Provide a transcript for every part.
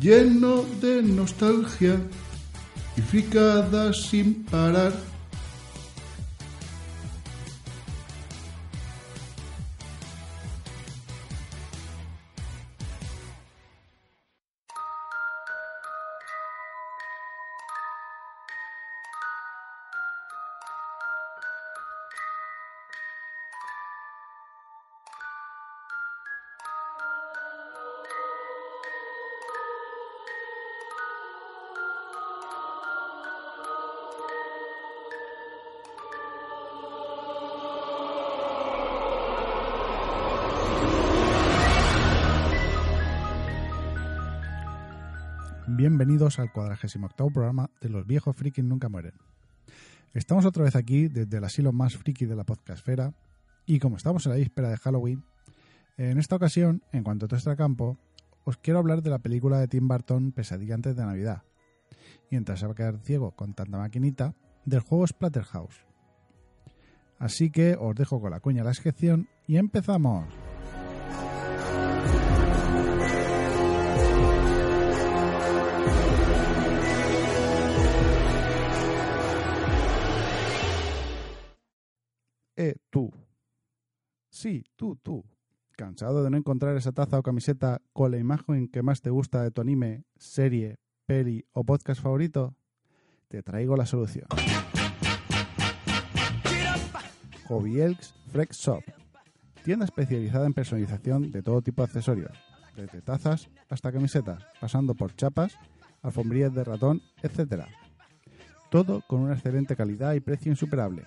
lleno de nostalgia y fricadas sin parar. Bienvenidos al 48 programa de Los viejos frikis nunca mueren. Estamos otra vez aquí desde el asilo más friki de la podcastfera y como estamos en la víspera de Halloween, en esta ocasión, en cuanto a nuestro campo, os quiero hablar de la película de Tim Burton Pesadilla antes de Navidad. Mientras se va a quedar ciego con tanta maquinita, del juego Splatterhouse. Así que os dejo con la cuña la sección y empezamos. Eh, tú. Sí, tú, tú. ¿Cansado de no encontrar esa taza o camiseta con la imagen que más te gusta de tu anime, serie, peli o podcast favorito? Te traigo la solución. Hobby Elks Freak Shop. Tienda especializada en personalización de todo tipo de accesorios, desde tazas hasta camisetas, pasando por chapas, alfombrillas de ratón, etc. Todo con una excelente calidad y precio insuperable.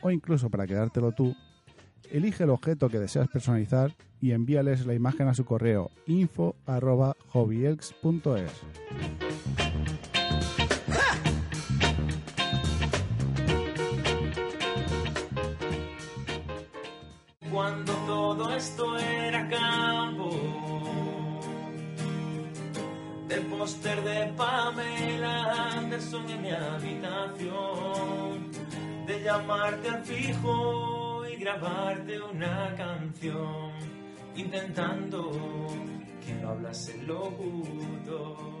o incluso para quedártelo tú, elige el objeto que deseas personalizar y envíales la imagen a su correo info@hobbyelks.es. Cuando todo esto era campo, del póster de Pamela Anderson en mi habitación, llamarte al fijo y grabarte una canción, intentando que no hablase el locutor.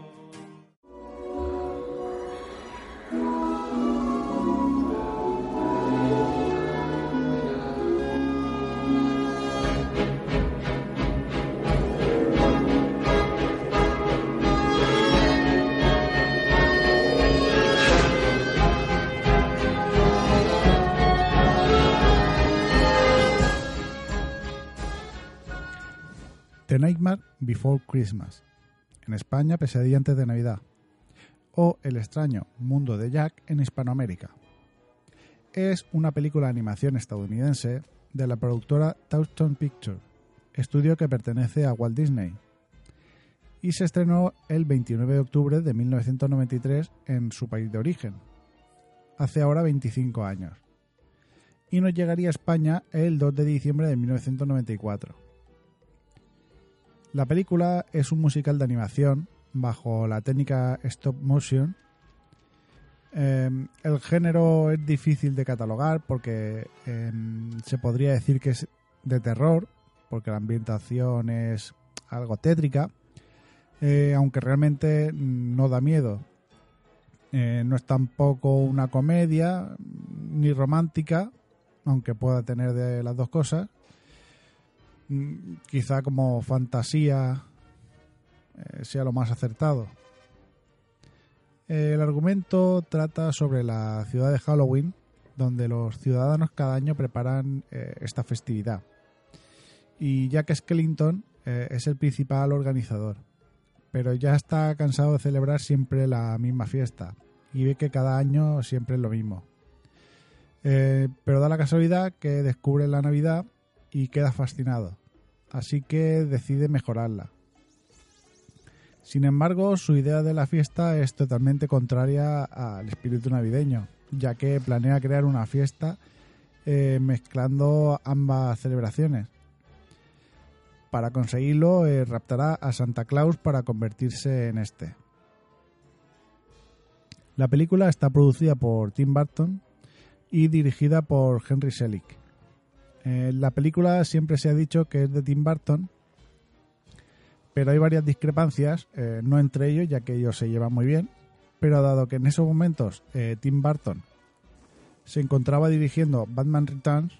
Nightmare Before Christmas. En España, Pesadilla antes de Navidad. O El extraño mundo de Jack en Hispanoamérica. Es una película de animación estadounidense de la productora Touchstone Pictures, estudio que pertenece a Walt Disney. Y se estrenó el 29 de octubre de 1993 en su país de origen, hace ahora 25 años. y nos llegaría a España el 2 de diciembre de 1994. La película es un musical de animación bajo la técnica stop motion. Eh, el género es difícil de catalogar porque eh, se podría decir que es de terror, porque la ambientación es algo tétrica, eh, aunque realmente no da miedo. Eh, no es tampoco una comedia ni romántica, aunque pueda tener de las dos cosas. Mm, Quizá como fantasía eh, sea lo más acertado. El argumento trata sobre la ciudad de Halloween, donde los ciudadanos cada año preparan eh, esta festividad. Y Jack Skellington eh, es el principal organizador, pero ya está cansado de celebrar siempre la misma fiesta y ve que cada año siempre es lo mismo. Pero da la casualidad que descubre la Navidad y queda fascinado, así que decide mejorarla. Sin embargo, su idea de la fiesta es totalmente contraria al espíritu navideño, ya que planea crear una fiesta eh, mezclando ambas celebraciones. Para conseguirlo, eh, raptará a Santa Claus para convertirse en este. La película está producida por Tim Burton y dirigida por Henry Selick. Eh, la película siempre se ha dicho que es de Tim Burton, pero hay varias discrepancias, eh, no entre ellos, ya que ellos se llevan muy bien, pero dado que en esos momentos eh, Tim Burton se encontraba dirigiendo Batman Returns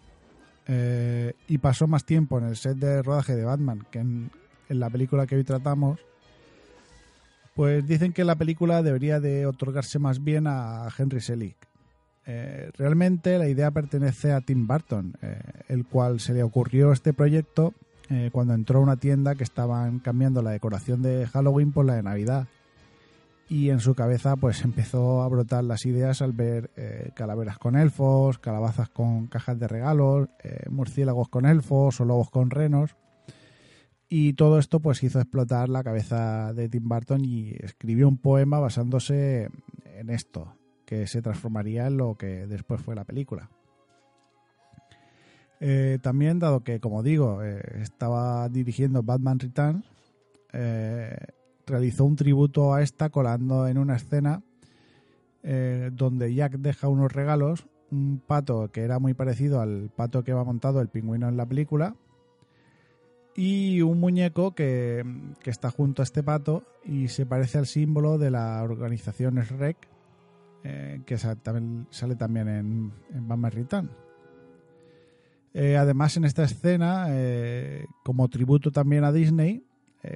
y pasó más tiempo en el set de rodaje de Batman que en, en la película que hoy tratamos, pues dicen que la película debería de otorgarse más bien a Henry Selick. Eh, realmente la idea pertenece a Tim Burton, eh, el cual se le ocurrió este proyecto eh, cuando entró a una tienda que estaban cambiando la decoración de Halloween por la de Navidad. Y en su cabeza pues empezó a brotar las ideas al ver eh, calaveras con elfos, calabazas con cajas de regalos, murciélagos con elfos o lobos con renos. Y todo esto pues hizo explotar la cabeza de Tim Burton y escribió un poema basándose en esto, que se transformaría en lo que después fue la película. Eh, también, dado que, como digo, eh, estaba dirigiendo Batman Returns, eh, realizó un tributo a esta colando en una escena donde Jack deja unos regalos, un pato que era muy parecido al pato que va montado el pingüino en la película, y un muñeco que, que está junto a este pato y se parece al símbolo de la organización SREC, eh, que sale también en, en Batman. Eh, además, en esta escena, eh, como tributo también a Disney,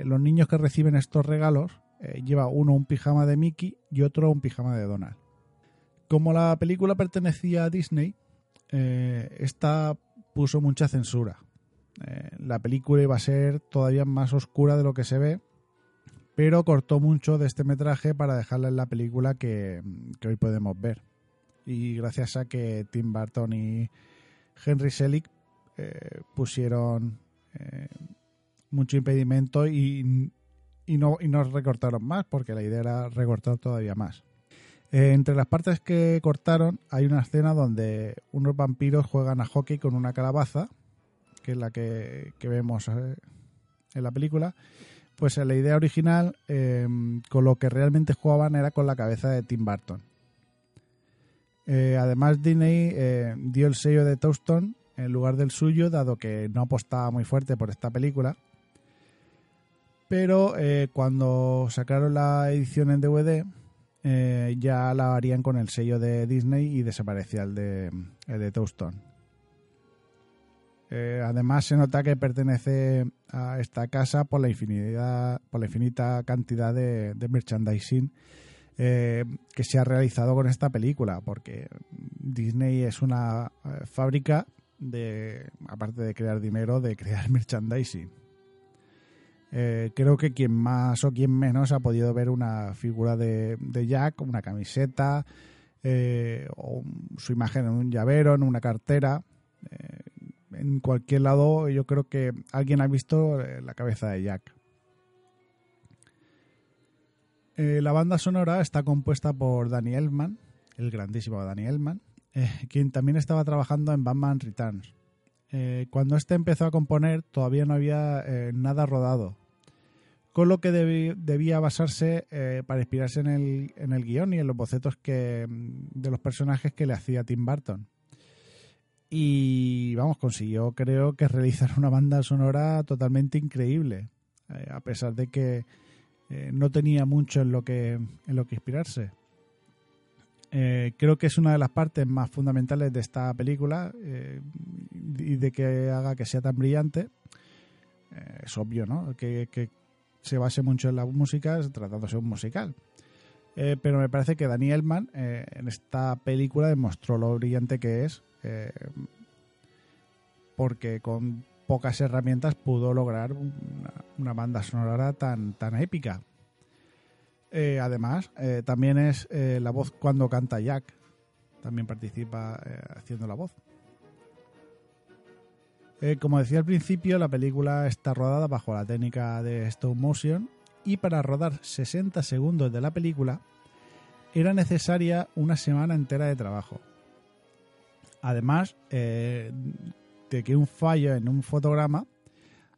los niños que reciben estos regalos lleva uno un pijama de Mickey y otro un pijama de Donald. Como la película pertenecía a Disney, esta puso mucha censura. La película iba a ser todavía más oscura de lo que se ve, pero cortó mucho de este metraje para dejarla en la película que, que hoy podemos ver. Y gracias a que Tim Burton y Henry Selick eh, pusieron eh, mucho impedimento y, y, no, y no recortaron más, porque la idea era recortar todavía más. Eh, entre las partes que cortaron hay una escena donde unos vampiros juegan a hockey con una calabaza, que es la que, que vemos en la película. Pues en la idea original, eh, con lo que realmente jugaban era con la cabeza de Tim Burton. Eh, además, Disney eh, dio el sello de Touston en lugar del suyo, dado que no apostaba muy fuerte por esta película. Pero cuando sacaron la edición en DVD, ya la harían con el sello de Disney y desaparecía el de, el. Eh, además, se nota que pertenece a esta casa por la infinidad, por la infinita cantidad de, merchandising eh, que se ha realizado con esta película, porque Disney es una eh, fábrica de, aparte de crear dinero, de crear merchandising. Eh, creo que quien más o quien menos ha podido ver una figura de, de Jack, una camiseta, o su imagen en un llavero, en una cartera. En cualquier lado, yo creo que alguien ha visto eh, la cabeza de Jack. Eh, la banda sonora está compuesta por Danny Elfman, el grandísimo Danny Elfman, eh, quien también estaba trabajando en Batman Returns. Cuando este empezó a componer todavía no había nada rodado, con lo que debía basarse para inspirarse en el, en el guion y en los bocetos mm, de los personajes que le hacía Tim Burton. Y vamos, consiguió creo que realizar una banda sonora totalmente increíble, eh, a pesar de que eh, no tenía mucho en lo que, en lo que inspirarse. Eh, creo que es una de las partes más fundamentales de esta película y de que haga que sea tan brillante. Es obvio, ¿no? Que, que se base mucho en la música, tratándose de un musical. Pero me parece que Danny Elfman eh, en esta película demostró lo brillante que es, eh, porque con pocas herramientas pudo lograr una, banda sonora tan, tan épica. Eh, además, eh, también es la voz cuando canta Jack. También participa haciendo la voz. Como decía al principio, la película está rodada bajo la técnica de stop motion y para rodar 60 segundos de la película era necesaria una semana entera de trabajo. Además eh, de que un fallo en un fotograma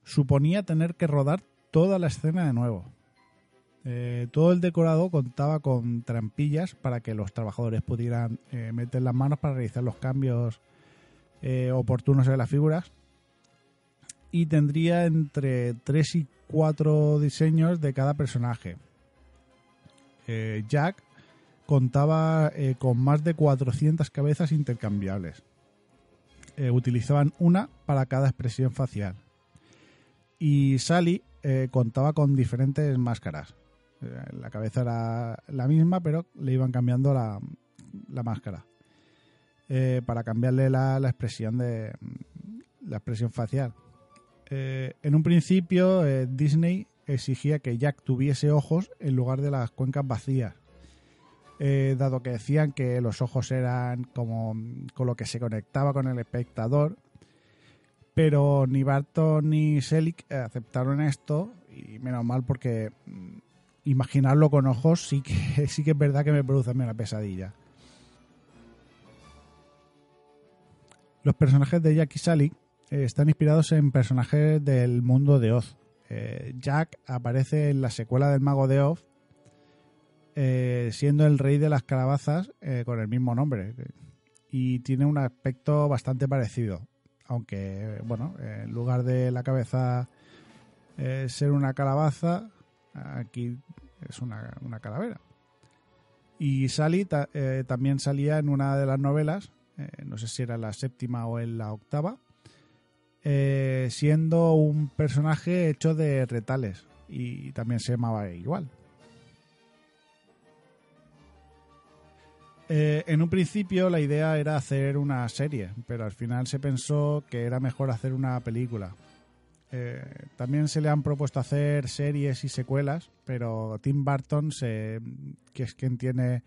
suponía tener que rodar toda la escena de nuevo. Eh, todo el decorado contaba con trampillas para que los trabajadores pudieran eh, meter las manos para realizar los cambios oportunos en las figuras. Y tendría entre 3 y 4 diseños de cada personaje. Jack contaba eh, con más de 400 cabezas intercambiables. Eh, utilizaban una para cada expresión facial. Y Sally eh, contaba con diferentes máscaras. La cabeza era la misma, pero le iban cambiando la, máscara. Para cambiarle la, la expresión de la expresión facial. En un principio, Disney exigía que Jack tuviese ojos en lugar de las cuencas vacías. Eh, dado que decían que los ojos eran como con lo que se conectaba con el espectador. Pero ni Barton ni Selig eh, aceptaron esto y menos mal porque mm, imaginarlo con ojos sí que sí que es verdad que me produce a mí una pesadilla. Los personajes de Jack y Sally eh, están inspirados en personajes del mundo de Oz. Jack aparece en la secuela del Mago de Oz, eh, siendo el rey de las calabazas eh, con el mismo nombre. Y tiene un aspecto bastante parecido. Aunque, bueno, en lugar de la cabeza eh, ser una calabaza, aquí es una, una calavera. Y Sally ta- eh, también salía en una de las novelas, eh, no sé si era la séptima o en la octava, eh, siendo un personaje hecho de retales y también se llamaba igual. Eh, en un principio la idea era hacer una serie, pero al final se pensó que era mejor hacer una película. Eh, también se le han propuesto hacer series y secuelas, pero Tim Burton, se, que es quien tiene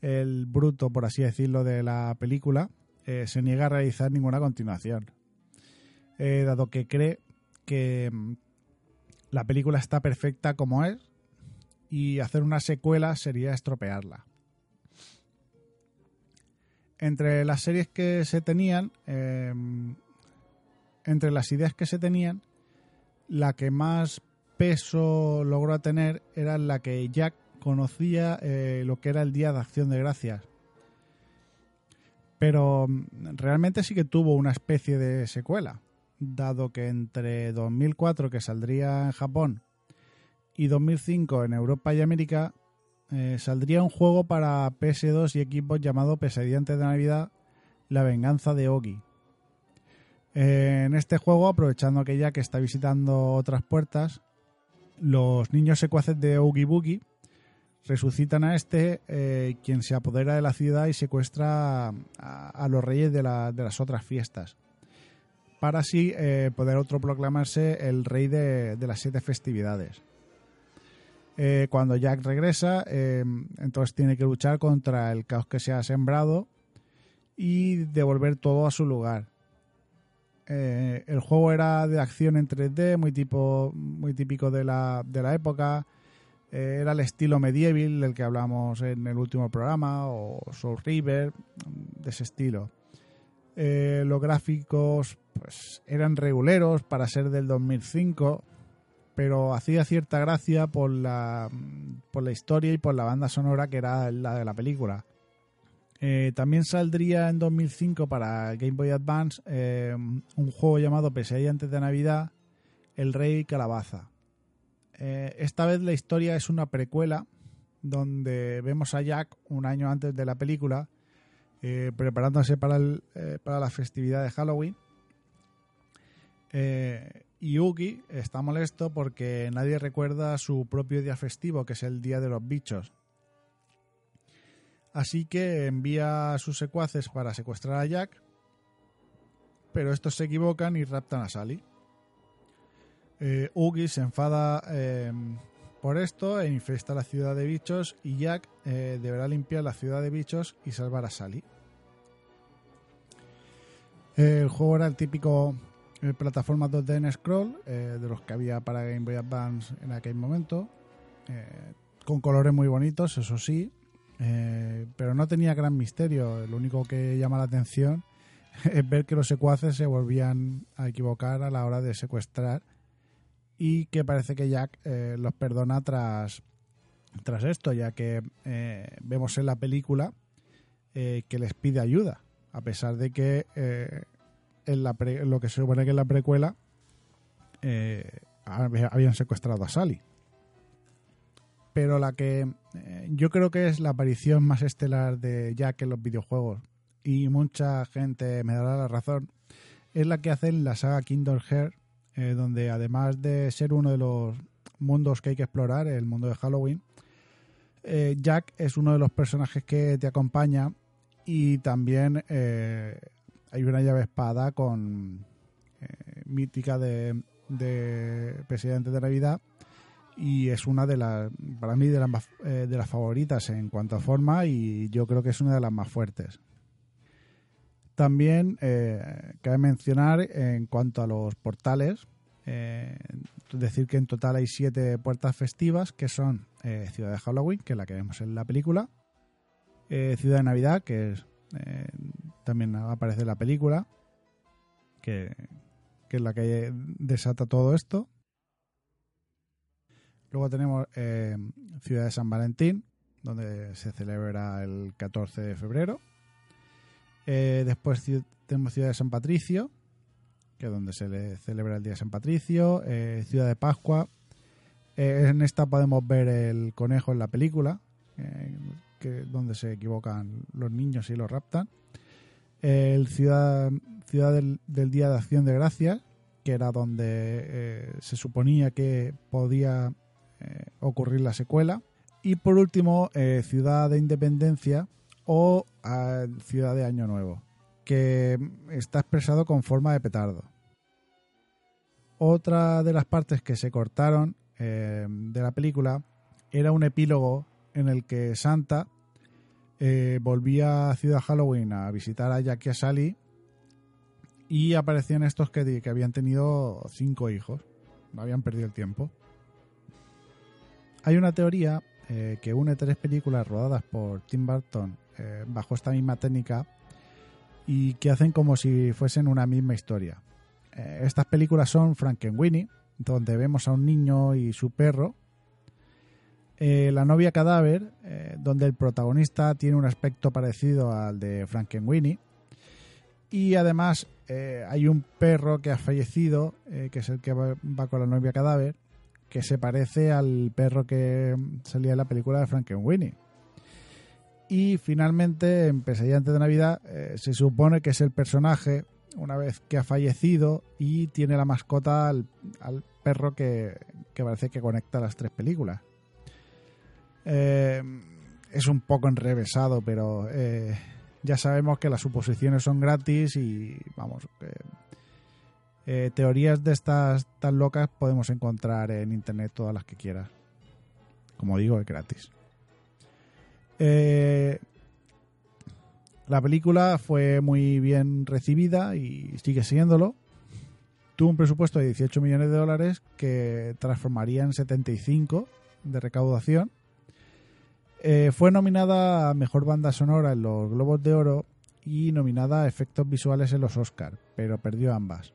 el bruto, por así decirlo, de la película, eh, se niega a realizar ninguna continuación, Eh, dado que cree que mm, la película está perfecta como es y hacer una secuela sería estropearla. Entre las series que se tenían, eh, entre las ideas que se tenían, la que más peso logró tener era la que Jack conocía eh, lo que era el Día de Acción de Gracias. Pero mm, realmente sí que tuvo una especie de secuela, dado que entre 2004, que saldría en Japón, y 2005 en Europa y América, eh, saldría un juego para PS2 y equipos llamado Pesadilla antes de Navidad, La venganza de Ogi. Eh, en este juego, aprovechando que Jack está visitando otras puertas, los niños secuaces de Oogie Boogie resucitan a este, eh, quien se apodera de la ciudad y secuestra a, los reyes de, la- de las otras fiestas, para así poder otro proclamarse el rey de las siete festividades. Eh, cuando Jack regresa, eh, entonces tiene que luchar contra el caos que se ha sembrado y devolver todo a su lugar. Eh, el juego era de acción en 3D, muy, tipo, muy típico de la, de la época. Era el estilo medieval del que hablamos en el último programa, o Soul River. de ese estilo. Los gráficos pues eran reguleros para ser del 2005, pero hacía cierta gracia por la, por la historia y por la banda sonora que era la de la película. Eh, también saldría en 2005 para Game Boy Advance eh, un juego llamado Pesadilla antes de Navidad, El Rey Calabaza. Eh, esta vez la historia es una precuela donde vemos a Jack un año antes de la película preparándose para, el, para la festividad de Halloween. Eh, y Uki está molesto porque nadie recuerda su propio día festivo, que es el Día de los Bichos. Así que envía a sus secuaces para secuestrar a Jack, pero estos se equivocan y raptan a Sally. Eh, Ugi se enfada eh, por esto e infesta la ciudad de bichos y Jack eh, deberá limpiar la ciudad de bichos y salvar a Sally. El juego era el típico eh, plataforma 2D en scroll eh, de los que había para Game Boy Advance en aquel momento, eh, con colores muy bonitos, eso sí, pero no tenía gran misterio. Lo único que llama la atención es ver que los secuaces se volvían a equivocar a la hora de secuestrar y que parece que Jack los perdona tras, tras esto, ya que vemos en la película que les pide ayuda, a pesar de que en la pre- lo que se supone que en la precuela eh, hab- habían secuestrado a Sally. Pero la que eh, yo creo que es la aparición más estelar de Jack en los videojuegos, y mucha gente me dará la razón, es la que hace en la saga Kingdom Hearts, eh, donde además de ser uno de los mundos que hay que explorar, el mundo de Halloween, eh, Jack es uno de los personajes que te acompaña y también hay una llave espada con eh, mítica de, de Presidente de Navidad y es una de las, para mí, de las, más- eh, de las favoritas en cuanto a forma y yo creo que es una de las más fuertes. También eh, cabe mencionar en cuanto a los portales, decir que en total hay siete puertas festivas que son Ciudad de Halloween, que es la que vemos en la película, Ciudad de Navidad, que es, eh, también aparece la película, que, que es la que desata todo esto. Luego tenemos eh, Ciudad de San Valentín, donde se celebra el 14 de febrero. Eh, después tenemos Ciudad de San Patricio, que es donde se le celebra el Día de San Patricio. Ciudad de Pascua. En esta podemos ver el conejo en la película, que, donde se equivocan los niños y los raptan. El Ciudad, ciudad del, Día de Acción de Gracias, que era donde eh, se suponía que podía eh, ocurrir la secuela. Y por último, eh, Ciudad de Independencia o Ciudad de Año Nuevo, que está expresado con forma de petardo. Otra de las partes que se cortaron de la película era un epílogo en el que Santa eh, volvía a Ciudad Halloween a visitar a Jack y a Sally y aparecían estos que, que habían tenido cinco hijos, no habían perdido el tiempo. Hay una teoría eh, que une tres películas rodadas por Tim Burton eh, bajo esta misma técnica y que hacen como si fuesen una misma historia. Estas películas son Frankenweenie, donde vemos a un niño y su perro. Eh, la novia cadáver, eh, donde el protagonista tiene un aspecto parecido al de Frankenweenie. Y además eh, hay un perro que ha fallecido, que es el que va, va con la novia cadáver, que se parece al perro que salía en la película de Frankenweenie. Y finalmente, en Pesadilla antes de Navidad, se supone que es el personaje, una vez que ha fallecido, y tiene la mascota al, perro que parece que conecta las tres películas. Eh, es un poco enrevesado, pero eh, ya sabemos que las suposiciones son gratis y vamos, eh, teorías de estas tan locas podemos encontrar en internet todas las que quieras. Como digo, es gratis. La película fue muy bien recibida y sigue siéndolo. Tuvo un presupuesto de 18 millones de dólares que transformaría en 75 de recaudación. Eh, fue nominada a Mejor Banda Sonora en los Globos de Oro y nominada a efectos visuales en los Oscars, pero perdió ambas.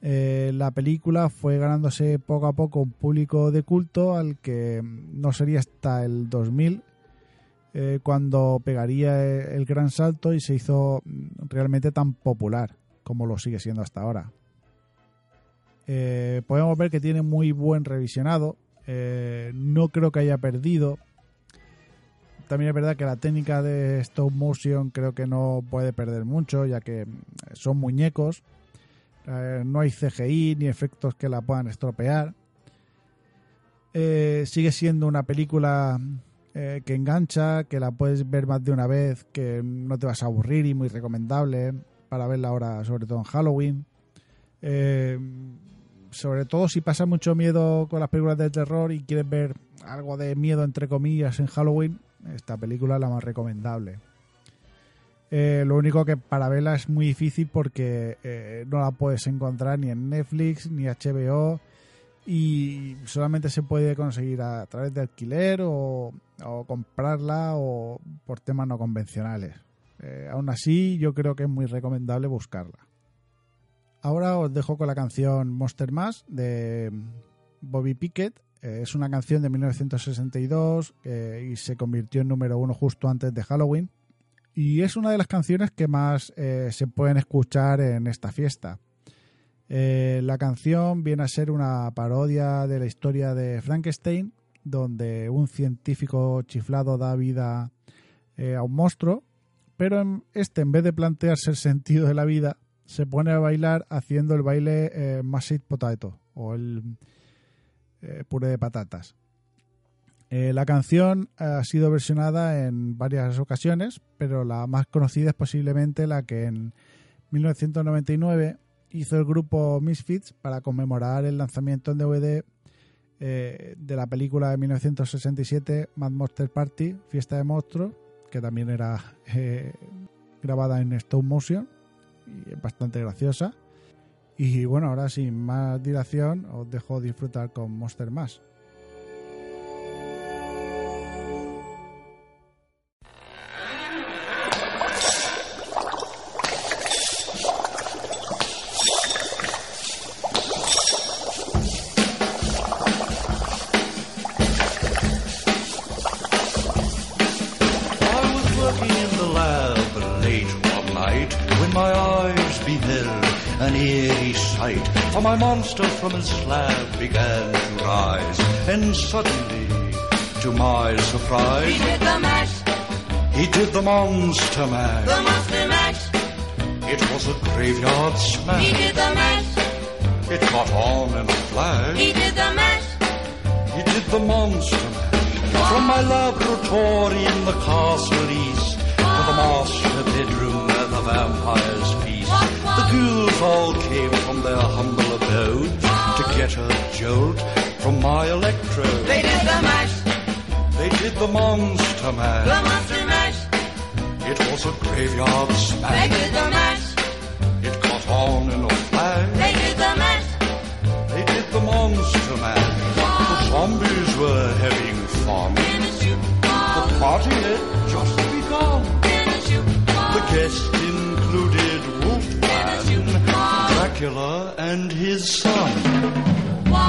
Eh, la película fue ganándose poco a poco un público de culto al que no sería hasta el 2000 eh, cuando pegaría el gran salto y se hizo realmente tan popular como lo sigue siendo hasta ahora. Podemos ver que tiene muy buen revisionado, no creo que haya perdido. También es verdad que la técnica de stop motion creo que no puede perder mucho, ya que son muñecos eh, no hay CGI ni efectos que la puedan estropear. Eh, sigue siendo una película eh, que engancha, que la puedes ver más de una vez, que no te vas a aburrir y muy recomendable para verla ahora, sobre todo en Halloween. sobre todo si pasa mucho miedo con las películas de terror y quieres ver algo de miedo entre comillas en Halloween, esta película es la más recomendable. Eh, lo único que para verla es muy difícil porque eh, no la puedes encontrar ni en Netflix ni HBO y solamente se puede conseguir a través de alquiler o, comprarla o por temas no convencionales. Eh, aún así, yo creo que es muy recomendable buscarla. Ahora os dejo con la canción Monster Mash de Bobby Pickett. Es una canción de 1962 y se convirtió en número uno justo antes de Halloween y es una de las canciones que más eh, se pueden escuchar en esta fiesta. Eh, la canción viene a ser una parodia de la historia de Frankenstein, donde un científico chiflado da vida eh, a un monstruo, pero este, en vez de plantearse el sentido de la vida, se pone a bailar haciendo el baile Mashed Potato o el puré de patatas. Eh, la canción ha sido versionada en varias ocasiones, pero la más conocida es posiblemente la que en 1999 hizo el grupo Misfits para conmemorar el lanzamiento en DVD eh, de la película de 1967 Mad Monster Party, Fiesta de Monstruos, que también era eh, grabada en stop motion y es bastante graciosa. Y bueno, ahora sin más dilación os dejo disfrutar con Monster Mash. Monster mash. The monster mash. It was a graveyard smash. He did the mash. It caught on in a flash. He did the mash. He did the monster mash. From my laboratory in the castle east to the master bedroom where the vampires feast. The ghouls all came from their humble abode to get a jolt from my electrode. They did the mash. They did the monster mash. The monster mash. It was a graveyard smash. They did the mash. It caught on in a flash. They did the mash. They did the monster mash. The zombies were having fun. The party had just begun. The guests included Wolfman, Dracula, and his son.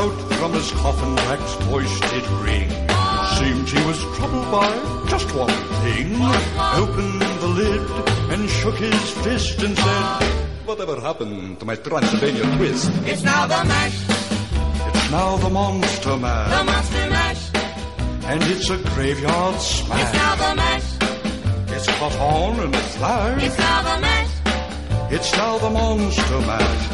Out from his coffin, Drac's voice did ring. Seemed he was troubled by just one thing. Opened the lid and shook his fist and said, Whatever happened to my Transylvania twist? It's now the mash. It's now the monster mash. The monster mash. And it's a graveyard smash. It's now the mash. It's caught on in a flash. It's now the mash. It's now the monster mash.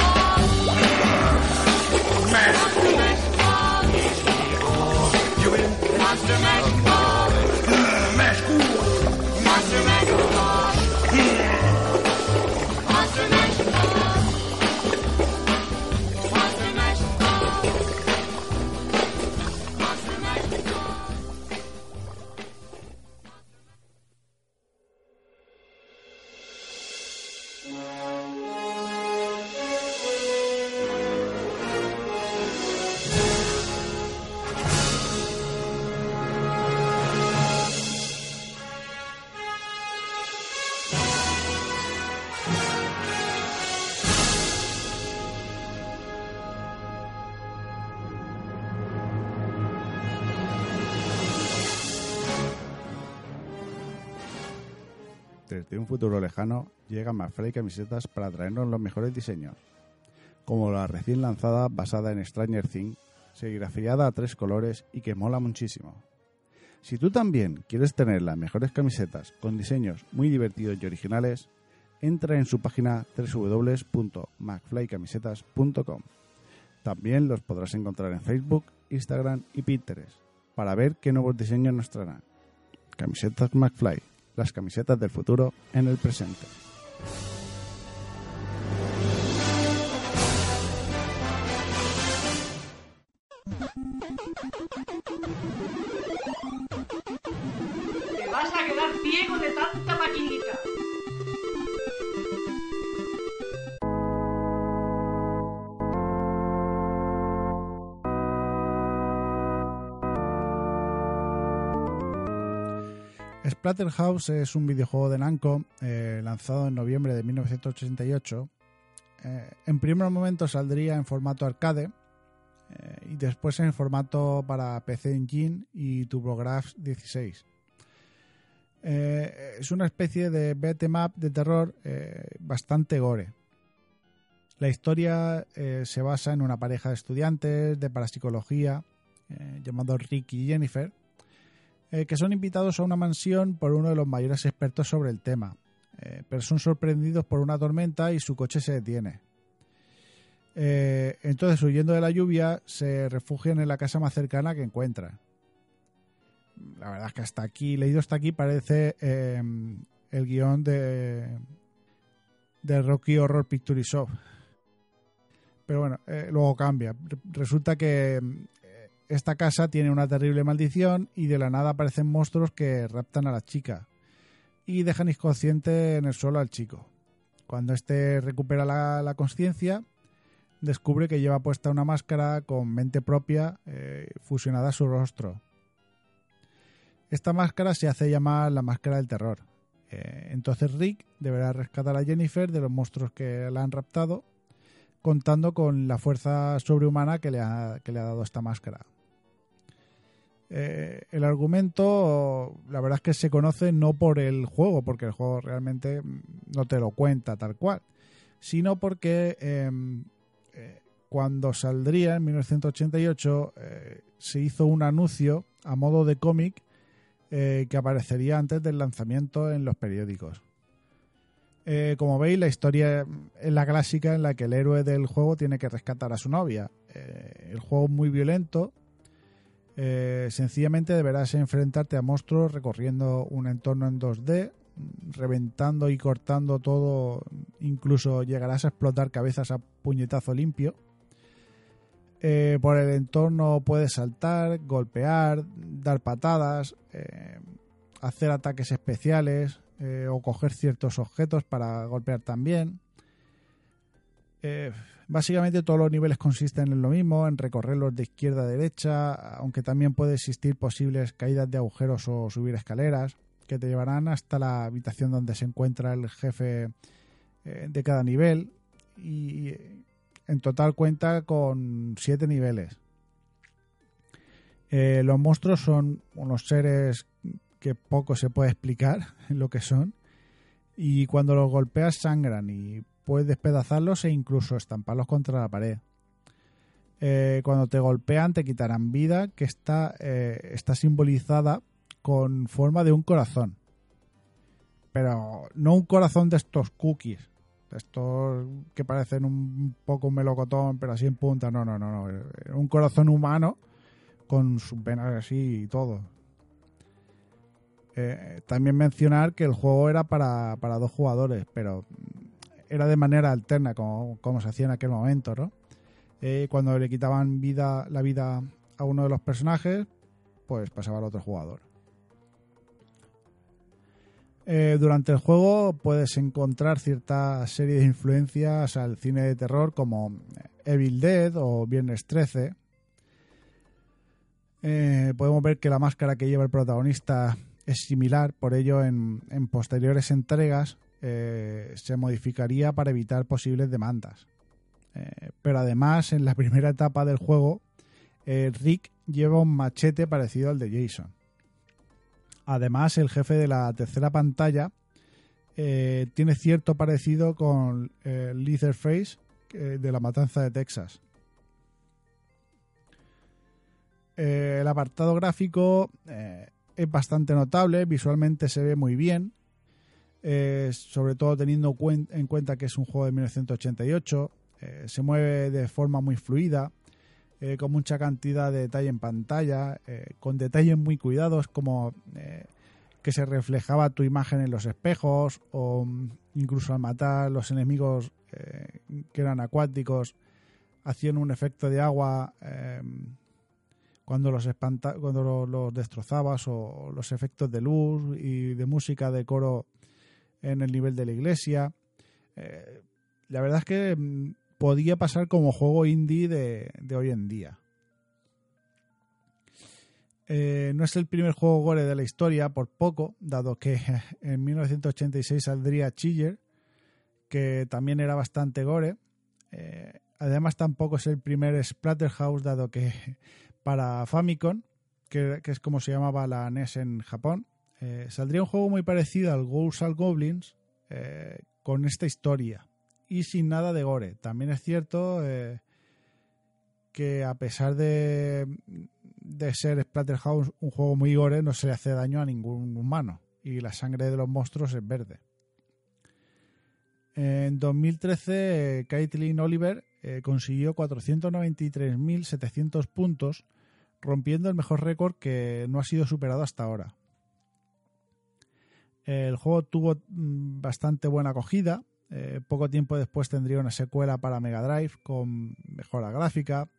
Mash. You in Monster mash. Futuro lejano llega McFly Camisetas para traernos los mejores diseños, como la recién lanzada basada en Stranger Things, serigrafiada a tres colores y que mola muchísimo. Si tú también quieres tener las mejores camisetas con diseños muy divertidos y originales, entra en su página www.macflycamisetas.com. También los podrás encontrar en Facebook, Instagram y Pinterest para ver qué nuevos diseños nos traerán. Camisetas McFly, las camisetas del futuro en el presente. Te vas a quedar ciego de tanta maquinita. Splatterhouse es un videojuego de Namco eh, lanzado en noviembre de 1988. Eh, en primer momento saldría en formato arcade eh, y después en formato para PC Engine y TurboGrafx 16. Eh, es una especie de beat'em up de terror bastante gore. La historia se basa en una pareja de estudiantes de parapsicología llamados Rick y Jennifer eh, que son invitados a una mansión por uno de los mayores expertos sobre el tema, eh, pero son sorprendidos por una tormenta y su coche se detiene. Eh, entonces, huyendo de la lluvia, se refugian en la casa más cercana que encuentran. La verdad es que hasta aquí, leído hasta aquí, parece el guion de, de Rocky Horror Picture Show. Pero bueno, luego cambia. Re- Resulta que esta casa tiene una terrible maldición y de la nada aparecen monstruos que raptan a la chica y dejan inconsciente en el suelo al chico. Cuando éste recupera la, conciencia, descubre que lleva puesta una máscara con mente propia eh, fusionada a su rostro. Esta máscara se hace llamar la máscara del terror. Eh, entonces Rick deberá rescatar a Jennifer de los monstruos que la han raptado, contando con la fuerza sobrehumana que le ha dado esta máscara. Eh, el argumento, la verdad es que se conoce no por el juego, porque el juego realmente no te lo cuenta tal cual, sino porque eh, eh, cuando saldría en 1988 eh, se hizo un anuncio a modo de cómic que aparecería antes del lanzamiento en los periódicos. Como veis, la historia es la clásica en la que el héroe del juego tiene que rescatar a su novia. El juego es muy violento. Eh, sencillamente deberás enfrentarte a monstruos recorriendo un entorno en 2D, reventando y cortando todo. Incluso llegarás a explotar cabezas a puñetazo limpio. Eh, por el entorno puedes saltar, golpear, dar patadas, eh, hacer ataques especiales o coger ciertos objetos para golpear también. Eh, básicamente todos los niveles consisten en lo mismo, en recorrerlos de izquierda a derecha, aunque también puede existir posibles caídas de agujeros o subir escaleras que te llevarán hasta la habitación donde se encuentra el jefe eh, de cada nivel y en total cuenta con siete niveles. Eh, los monstruos son unos seres que poco se puede explicar lo que son y cuando los golpeas sangran y puedes despedazarlos e incluso estamparlos contra la pared. Eh, cuando te golpean te quitarán vida que está, eh, está simbolizada con forma de un corazón. Pero no un corazón de estos cookies, de estos que parecen un poco un melocotón, pero así en punta. No, no, no, no. Un corazón humano con sus venas así y todo. Eh, también mencionar que el juego era para, para dos jugadores, pero era de manera alterna, como, como se hacía en aquel momento, ¿no? Eh, cuando le quitaban vida, la vida a uno de los personajes, pues pasaba al otro jugador. Eh, durante el juego puedes encontrar cierta serie de influencias al cine de terror como Evil Dead o Viernes 13. Eh, podemos ver que la máscara que lleva el protagonista es similar, por ello en, en posteriores entregas eh, se modificaría para evitar posibles demandas. Eh, pero además, en la primera etapa del juego, eh, Rick lleva un machete parecido al de Jason. Además, el jefe de la tercera pantalla tiene cierto parecido con Leatherface de la Matanza de Texas. El apartado gráfico es bastante notable, visualmente se ve muy bien, eh, sobre todo teniendo en cuenta que es un juego de 1988, eh, se mueve de forma muy fluida, eh, con mucha cantidad de detalle en pantalla, eh, con detalles muy cuidados como que se reflejaba tu imagen en los espejos o mm, incluso al matar los enemigos que eran acuáticos hacían un efecto de agua cuando los cuando lo- los destrozabas o los efectos de luz y de música de coro en el nivel de la iglesia. Eh, la verdad es que mm, podía pasar como juego indie de, hoy en día. Eh, no es el primer juego gore de la historia, por poco, dado que en 1986 saldría Chiller, que también era bastante gore. Eh, además, tampoco es el primer Splatterhouse, dado que para Famicom, que es como se llamaba la NES en Japón, eh, saldría un juego muy parecido al Ghosts and Goblins, eh, con esta historia y sin nada de gore. También es cierto eh, que a pesar de, de ser Splatterhouse un juego muy gore, no se le hace daño a ningún humano y la sangre de los monstruos es verde. En 2013, eh, Caitlin Oliver consiguió 493.700 puntos, rompiendo el mejor récord que no ha sido superado hasta ahora. El juego tuvo mm, bastante buena acogida. Eh, poco tiempo después tendría una secuela para Mega Drive con mejora gráfica,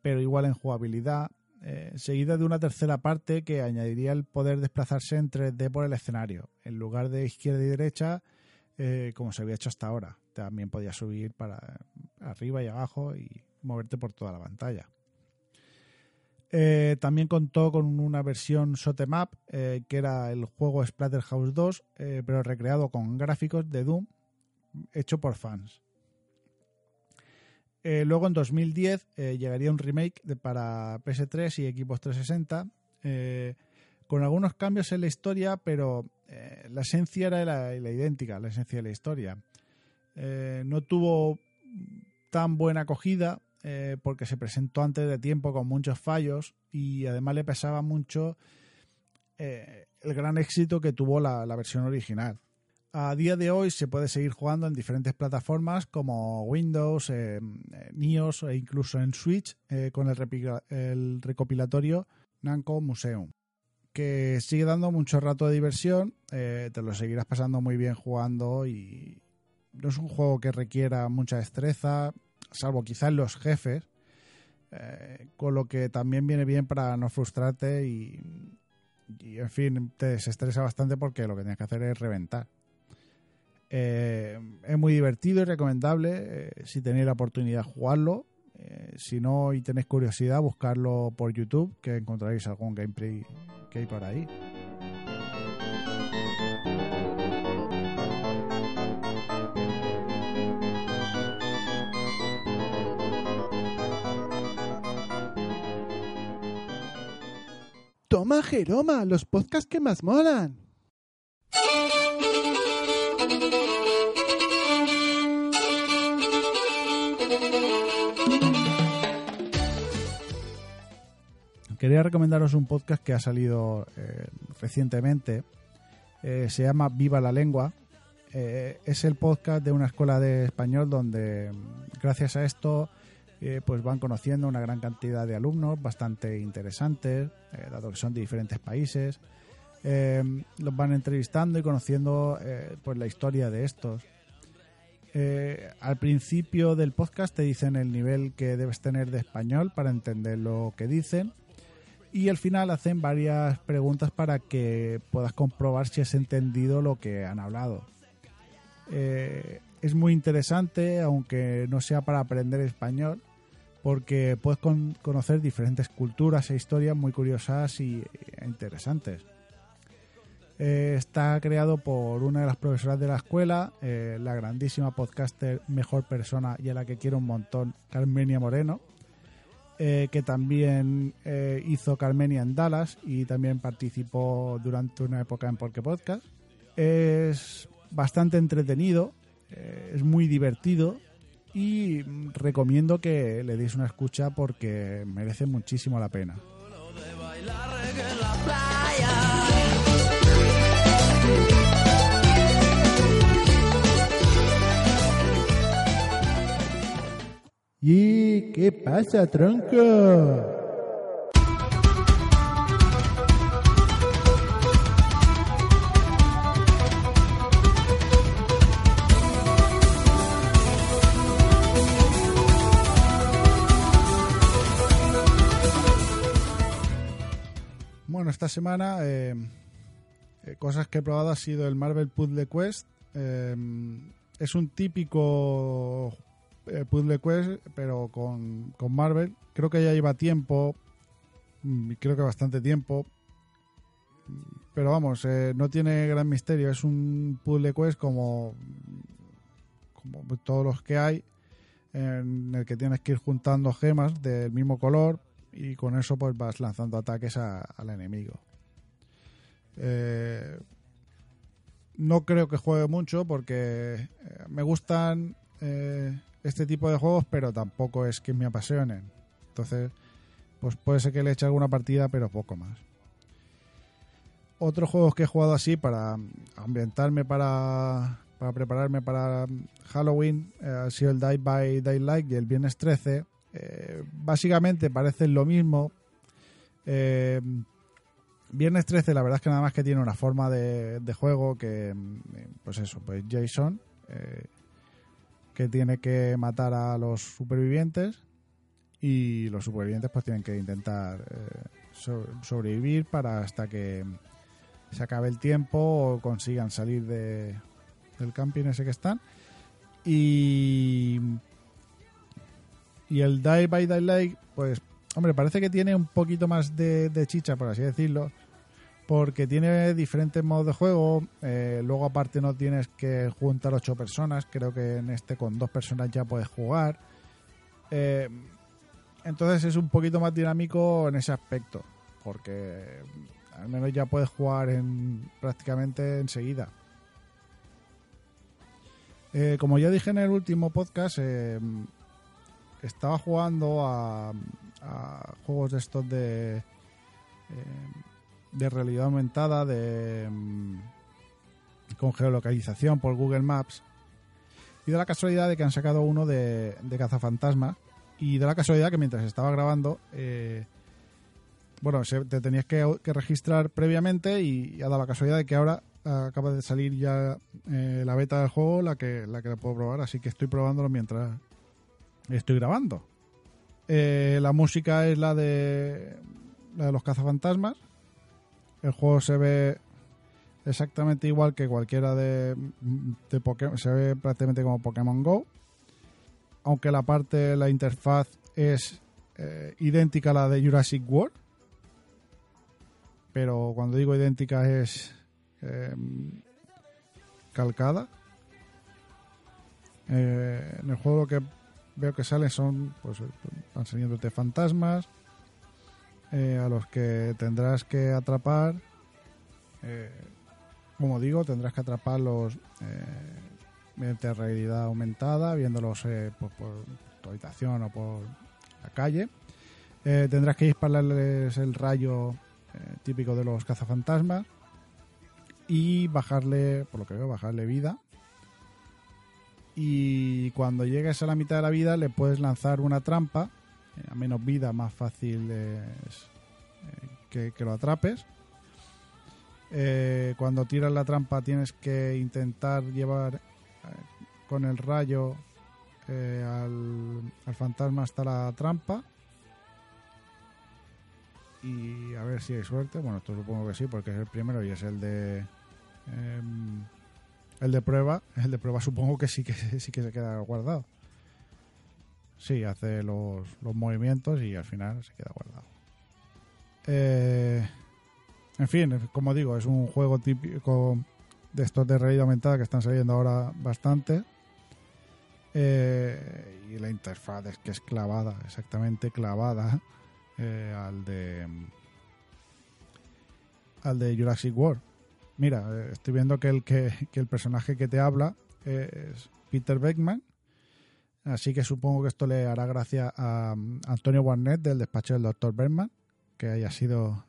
pero igual en jugabilidad, eh, seguida de una tercera parte que añadiría el poder desplazarse en 3D por el escenario. En lugar de izquierda y derecha, eh, como se había hecho hasta ahora. También podías subir para arriba y abajo y moverte por toda la pantalla. Eh, también contó con una versión Shoot'em Up, eh, que era el juego Splatterhouse 2, eh, pero recreado con gráficos de Doom, hecho por fans. Luego en 2010 eh, llegaría un remake para PS3 y Xbox 360, eh, con algunos cambios en la historia, pero la esencia era la, idéntica, la esencia de la historia. No tuvo tan buena acogida eh, porque se presentó antes de tiempo con muchos fallos y además le pesaba mucho eh, el gran éxito que tuvo la, versión original. A día de hoy se puede seguir jugando en diferentes plataformas como Windows, eh, NIOS e incluso en Switch con el, recopilatorio Namco Museum que sigue dando mucho rato de diversión, te lo seguirás pasando muy bien jugando y no es un juego que requiera mucha destreza, salvo quizás los jefes, eh, con lo que también viene bien para no frustrarte y, en fin, te desestresa bastante porque lo que tienes que hacer es reventar. Eh, es muy divertido y recomendable eh, si tenéis la oportunidad de jugarlo. Si no y tenéis curiosidad, buscarlo por YouTube, que encontraréis algún gameplay que hay por ahí. Jeroma, Jeroma, los podcasts que más molan. Quería recomendaros un podcast que ha salido eh, recientemente. Eh, se llama Viva la Lengua. Eh, es el podcast de una escuela de español donde, mm, gracias a esto, eh, pues van conociendo una gran cantidad de alumnos bastante interesantes, eh, dado que son de diferentes países. Eh, los van entrevistando y conociendo eh, pues la historia de estos. Al principio del podcast te dicen el nivel que debes tener de español para entender lo que dicen y al final hacen varias preguntas para que puedas comprobar si has entendido lo que han hablado. Es muy interesante, aunque no sea para aprender español, porque puedes con- conocer diferentes culturas e historias muy curiosas y e interesantes. Eh, está creado por una de las profesoras de la escuela, eh, la grandísima podcaster, mejor persona y a la que quiero un montón, Carmenia Moreno, eh, que también hizo Carmenia en Dallas y también participó durante una época en Porque Podcast. Es bastante entretenido, es muy divertido y recomiendo que le deis una escucha porque merece muchísimo la pena. ¿Y qué pasa, tronco? Bueno, esta semana eh, eh, cosas que he probado ha sido el Marvel Puzzle Quest. Eh, es un típico Puzzle Quest, pero con, con Marvel. Creo que ya lleva tiempo, mm, creo que bastante tiempo. Pero vamos, no tiene gran misterio. Es un Puzzle Quest como, como todos los que hay, en el que tienes que ir juntando gemas del mismo color y con eso pues vas lanzando ataques al enemigo. Eh, no creo que juegue mucho porque eh, me gustan eh, este tipo de juegos, pero tampoco es que me apasionen. Entonces, pues puede ser que le eche alguna partida, pero poco más. Otros juegos que he jugado así para ambientarme, para, para prepararme para Halloween, eh, ha sido el Die by Daylight y el Viernes 13. Eh, básicamente parecen lo mismo. Eh, Viernes 13, la verdad es que nada más que tiene una forma de, juego que, mm, pues eso, pues Jason, eh, que tiene que matar a los supervivientes y los supervivientes pues tienen que intentar so- sobrevivir para hasta que se acabe el tiempo o consigan salir de, del camping ese que están. Y, y el Die by Daylight, pues, hombre, parece que tiene un poquito más de, de chicha, por así decirlo, porque tiene diferentes modos de juego. eh, luego, aparte, no tienes que juntar ocho personas. Creo que en este con dos personas ya puedes jugar. Eh, entonces es un poquito más dinámico en ese aspecto, porque al menos ya puedes jugar en prácticamente enseguida. Eh, como ya dije en el último podcast, estaba jugando a, a juegos de estos de, eh, de realidad aumentada, de mm, con geolocalización por Google Maps. Y de la casualidad de que han sacado uno de, de cazafantasmas. Y de la casualidad que mientras estaba grabando, eh, bueno, te tenías que, registrar previamente y, ha dado la casualidad de que ahora acaba de salir ya eh, la beta del juego, la que, la que puedo probar, así que estoy probándolo mientras estoy grabando. Eh, la música es la de, la de los cazafantasmas. El juego se ve exactamente igual que cualquiera de, de Pokémon, se ve prácticamente como Pokémon Go, aunque la parte, la interfaz es eh, idéntica a la de Jurassic World, pero cuando digo idéntica es eh, calcada. Eh, en el juego lo que veo que salen son, pues van fantasmas eh, a los que tendrás que atrapar. Eh, como digo, tendrás que atraparlos eh, mediante realidad aumentada, viéndolos eh, por, por tu habitación o por la calle. Tendrás que dispararles el rayo típico de los cazafantasmas y bajarle, por lo que veo, bajarle vida. Y cuando llegues a la mitad de la vida le puedes lanzar una trampa. eh, a menos vida, más fácil eh, que, lo atrapes. Eh, cuando tiras la trampa tienes que intentar llevar con el rayo al, al fantasma hasta la trampa. Y a ver si hay suerte. Bueno, esto supongo que sí, porque es el primero y es el de. em, el de prueba. El de prueba supongo que sí que sí que se queda guardado. Sí, hace los, los movimientos y al final se queda guardado. Eh, en fin, como digo, es un juego típico de estos de realidad aumentada que están saliendo ahora bastante. Eh, y la interfaz es que es clavada, exactamente clavada eh, al de al de Jurassic World. Mira, eh, estoy viendo que el que, el personaje que te habla es Peter Beckman. Así que supongo que esto le hará gracia a um, Antonio Barnett del despacho del Dr. Bergman, que haya sido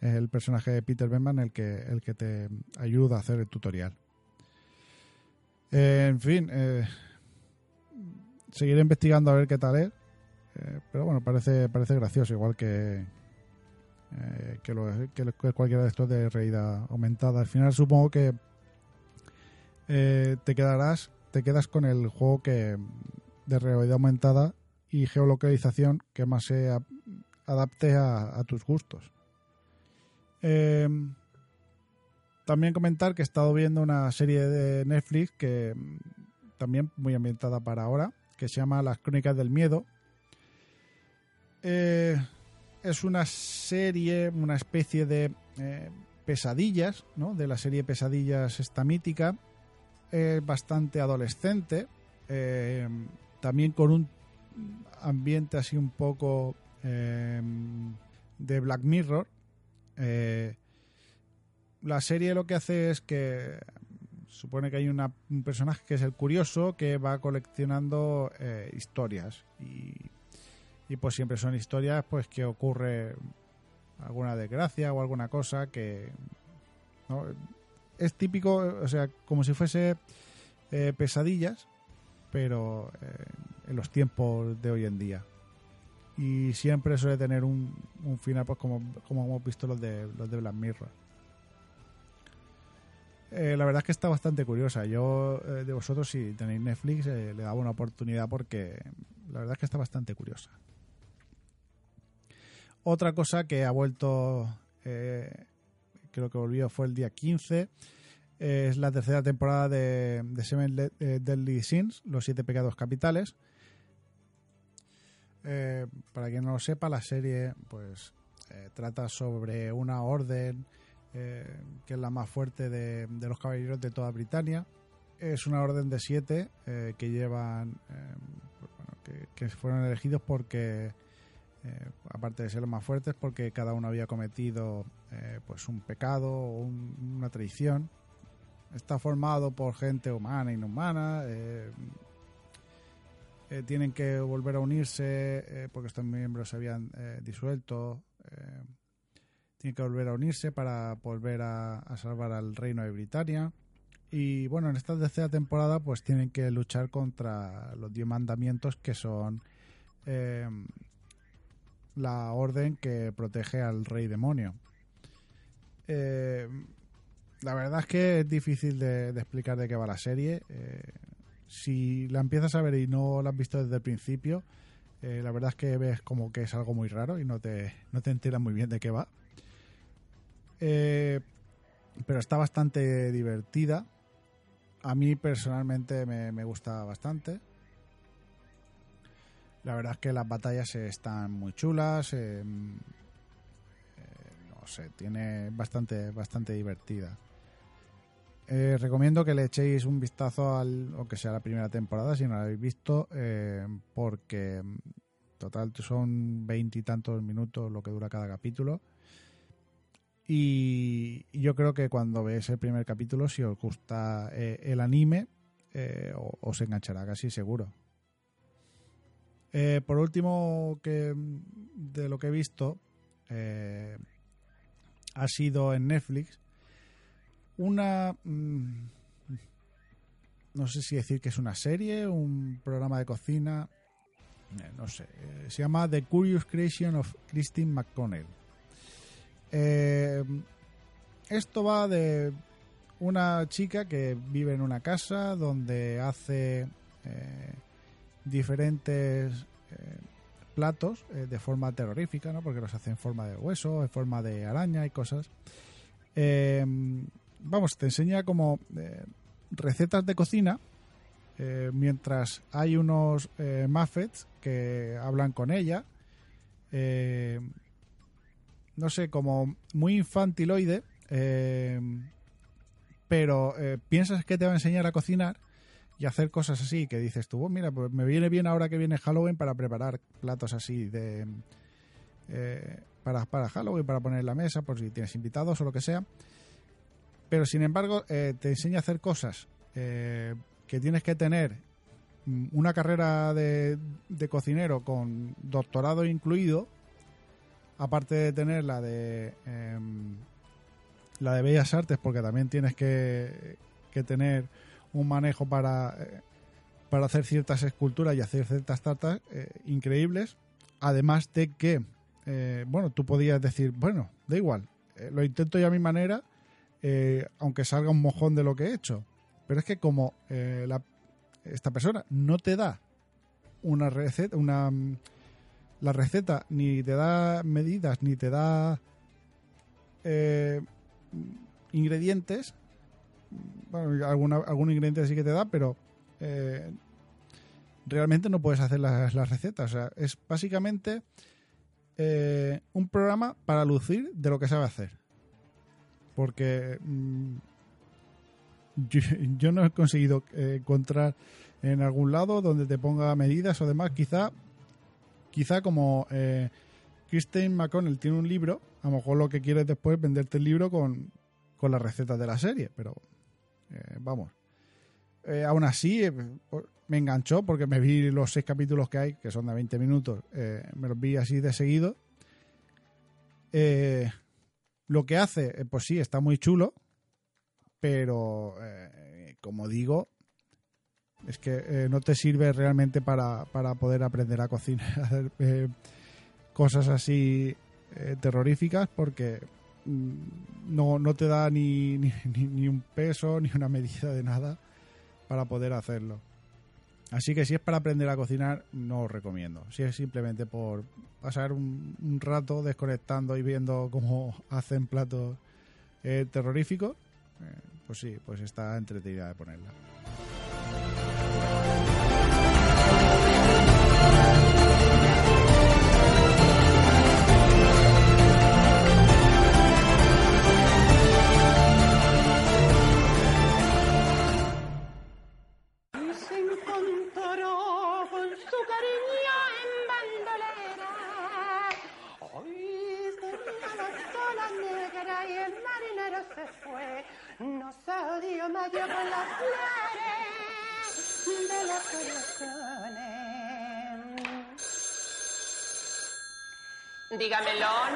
el personaje de Peter Beckman el que, el que te ayuda a hacer el tutorial. Eh, en fin, eh, seguiré investigando a ver qué tal es. Pero bueno, parece, parece gracioso, igual que, eh, que, lo- cualquiera de estos de realidad aumentada. Al final supongo que eh, te quedarás, te quedas con el juego que de realidad aumentada y geolocalización que más se adapte a, tus gustos. Eh, también comentar que he estado viendo una serie de Netflix que también muy ambientada para ahora, que se llama Las Crónicas del Miedo. Eh, es una serie, una especie de eh, pesadillas, ¿no? De la serie Pesadillas esta mítica. Es bastante adolescente. eh, también con un ambiente así un poco eh, de Black Mirror. La serie lo que hace es que supone que hay una- un personaje que es el curioso que va coleccionando historias y, y pues siempre son historias pues que ocurre alguna desgracia o alguna cosa que es típico o sea como si fuese eh, pesadillas pero eh, en los tiempos de hoy en día. Y siempre suele tener un, un final pues como, como hemos visto los de los de Black Mirror. Eh, la verdad es que está bastante curiosa. Yo eh, de vosotros si tenéis Netflix eh, le daba una oportunidad porque la verdad es que está bastante curiosa otra cosa que ha vuelto eh, creo que volvió fue el día 15 eh, es la tercera temporada de, de Seven eh, Deadly Sins los siete pecados capitales eh, para quien no lo sepa, la serie pues eh, trata sobre una orden que es la más fuerte de, de los caballeros de toda Britania. Es una orden de siete que llevan, bueno, que, que fueron elegidos porque, eh, aparte de ser los más fuertes, porque cada uno había cometido eh, pues un pecado o un- una traición. Está formado por gente humana e inhumana. eh, tienen que volver a unirse porque estos miembros se habían disuelto. tienen que volver a unirse para volver a, salvar al reino de Britania. Y bueno, en esta tercera temporada pues tienen que luchar contra los diez mandamientos que son la orden que protege al rey demonio. Eh, la verdad es que es difícil de, explicar de qué va la serie. Eh, si la empiezas a ver y no la has visto desde el principio, eh, la verdad es que ves como que es algo muy raro y no te, no te enteras muy bien de qué va. Pero está bastante divertida. A mí personalmente me, me gusta bastante. La verdad es que las batallas están muy chulas. eh, eh, no sé, tiene bastante, bastante divertida. Eh, recomiendo que le echéis un vistazo al, aunque sea la primera temporada, si no la habéis visto, eh, porque mm, total son veintitantos minutos lo que dura cada capítulo. Y yo creo que cuando veáis el primer capítulo, si os gusta el anime, os enganchará casi seguro. Eh, por último, que de lo que he visto, eh, ha sido en Netflix una... mm, no sé si decir que es una serie, un programa de cocina, eh, no sé. se llama The Curious Creation of Christine McConnell. Esto va de una chica que vive en una casa donde hace diferentes eh, platos eh, de forma terrorífica, ¿no? Porque los hace en forma de hueso, en forma de araña y cosas. Eh, vamos, te enseña como eh, recetas de cocina eh, mientras hay unos Muffets que hablan con ella. No sé, como muy infantiloide, pero piensas que te va a enseñar a cocinar y hacer cosas así, que dices tú, "Oh, mira, pues me viene bien ahora que viene Halloween para preparar platos así de... eh, para, para Halloween, para poner en la mesa, por si tienes invitados o lo que sea. Pero sin embargo, eh, te enseña a hacer cosas eh, que tienes que tener mm, una carrera de, de cocinero con doctorado incluido, aparte de tener la de em, la de Bellas Artes, porque también tienes que, que tener un manejo para, eh, para hacer ciertas esculturas y hacer ciertas tartas eh, increíbles. Además de que, eh, bueno, tú podías decir, bueno, da igual, lo intento yo a mi manera, aunque salga un mojón de lo que he hecho. Pero es que como esta persona no te da una receta, una la receta ni te da medidas ni te da ingredientes bueno, alguna, algún ingrediente sí que te da pero eh, realmente no puedes hacer las, las recetas o sea es básicamente eh, un programa para lucir de lo que sabe hacer porque mm, yo, no he conseguido eh, encontrar en algún lado donde te ponga medidas o demás. Quizá, quizá como eh, Christine McConnell tiene un libro, a lo mejor lo que quiere es después venderte el libro con, con las recetas de la serie, pero eh, vamos. Eh, aún así, eh, me enganchó porque me vi los seis capítulos que hay, que son de 20 minutos, me los vi así de seguido. Lo que hace, pues sí, está muy chulo, pero como digo, es que no te sirve realmente para, para poder aprender a cocinar, hacer cosas así terroríficas, porque no, no te da ni, ni, ni- un peso ni una medida de nada para poder hacerlo. Así que si es para aprender a cocinar, no os recomiendo. Si es simplemente por pasar un, un rato desconectando y viendo cómo hacen platos eh, terroríficos, eh, pues sí, pues está entretenida de ponerla. Flores de.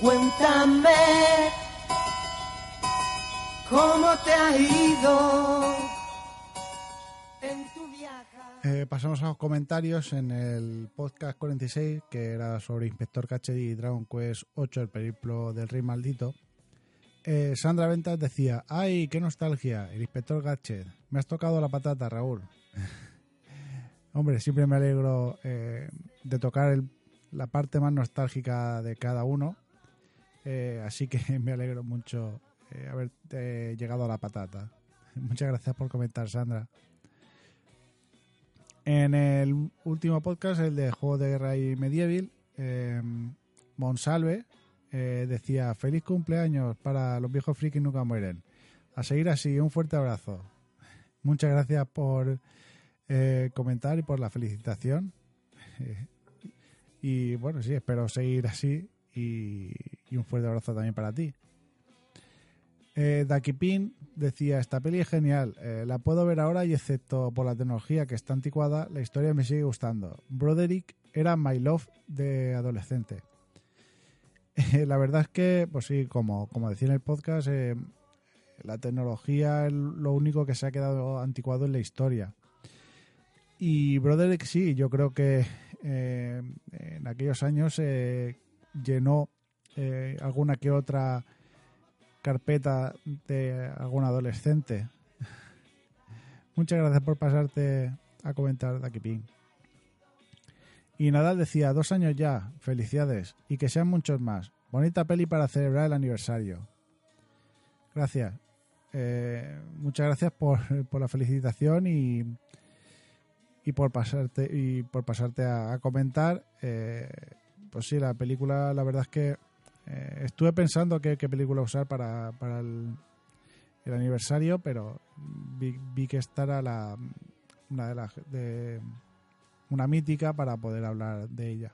Cuéntame cómo te ha ido pasamos a los comentarios en el podcast 46, que era sobre Inspector Gadget y Dragon Quest 8, el periplo del rey maldito. Eh, Sandra Ventas decía, ¡ay, qué nostalgia! El Inspector Gadget. Me has tocado la patata, Raúl. Hombre, siempre me alegro eh, de tocar la parte más nostálgica de cada uno. Eh, así que me alegro mucho haber llegado a la patata. Muchas gracias por comentar, Sandra. En el último podcast, el de Juego de Guerra y Medieval, eh, Monsalve eh, decía: Feliz cumpleaños para los viejos frikis nunca mueren. A seguir así, un fuerte abrazo. Muchas gracias por eh, comentar y por la felicitación. Y bueno, sí, espero seguir así y un fuerte abrazo también para ti. Eh, Daki Pin decía, esta peli es genial, eh, la puedo ver ahora y excepto por la tecnología que está anticuada, la historia me sigue gustando. Broderick era my love de adolescente. La verdad es que, pues sí, como, como decía en el podcast, eh, la tecnología es lo único que se ha quedado anticuado en la historia. Y Broderick sí, yo creo que eh, en aquellos años llenó alguna que otra carpeta de algún adolescente. Muchas gracias por pasarte a comentar, Dakipin. Y Nadal decía, dos años ya, felicidades, y que sean muchos más. Bonita peli para celebrar el aniversario. Gracias. Eh, muchas gracias por, por la felicitación y, y por pasarte y por pasarte a, comentar. Eh, pues sí, la película, la verdad es que eh, estuve pensando qué, qué película usar para, para el, aniversario, pero vi, vi que esta era la, una de las de una mítica para poder hablar de ella.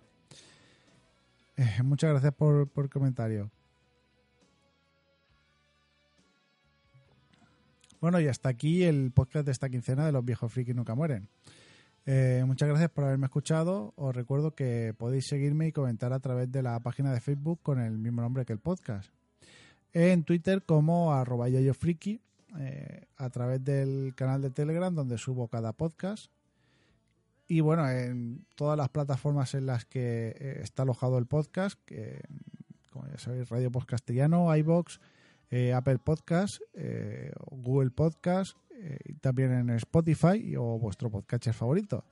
Eh, muchas gracias por, por comentario. Bueno, y hasta aquí el podcast de esta quincena de los viejos frikis nunca mueren. Eh, muchas gracias por haberme escuchado. Os recuerdo que podéis seguirme y comentar a través de la página de Facebook con el mismo nombre que el podcast. En Twitter como arroba yayofriki, eh, a través del canal de Telegram donde subo cada podcast. Y bueno, en todas las plataformas en las que eh, está alojado el podcast, que como ya sabéis, Radio Post Castellano, iBox, eh, Apple Podcast, Google Podcast, eh, también en Spotify o vuestro podcatcher favorito.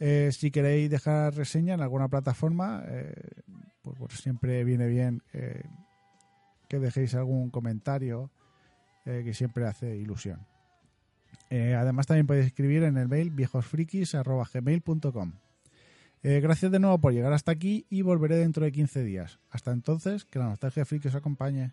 Eh, si queréis dejar reseña en alguna plataforma, eh, pues, pues siempre viene bien eh, que dejéis algún comentario que siempre hace ilusión. Además también podéis escribir en el mail viejosfrikis.gmail.com Gracias de nuevo por llegar hasta aquí y volveré dentro de 15 días. Hasta entonces, que la nostalgia friki os acompañe.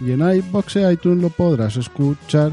Y en iBox e iTunes lo podrás escuchar.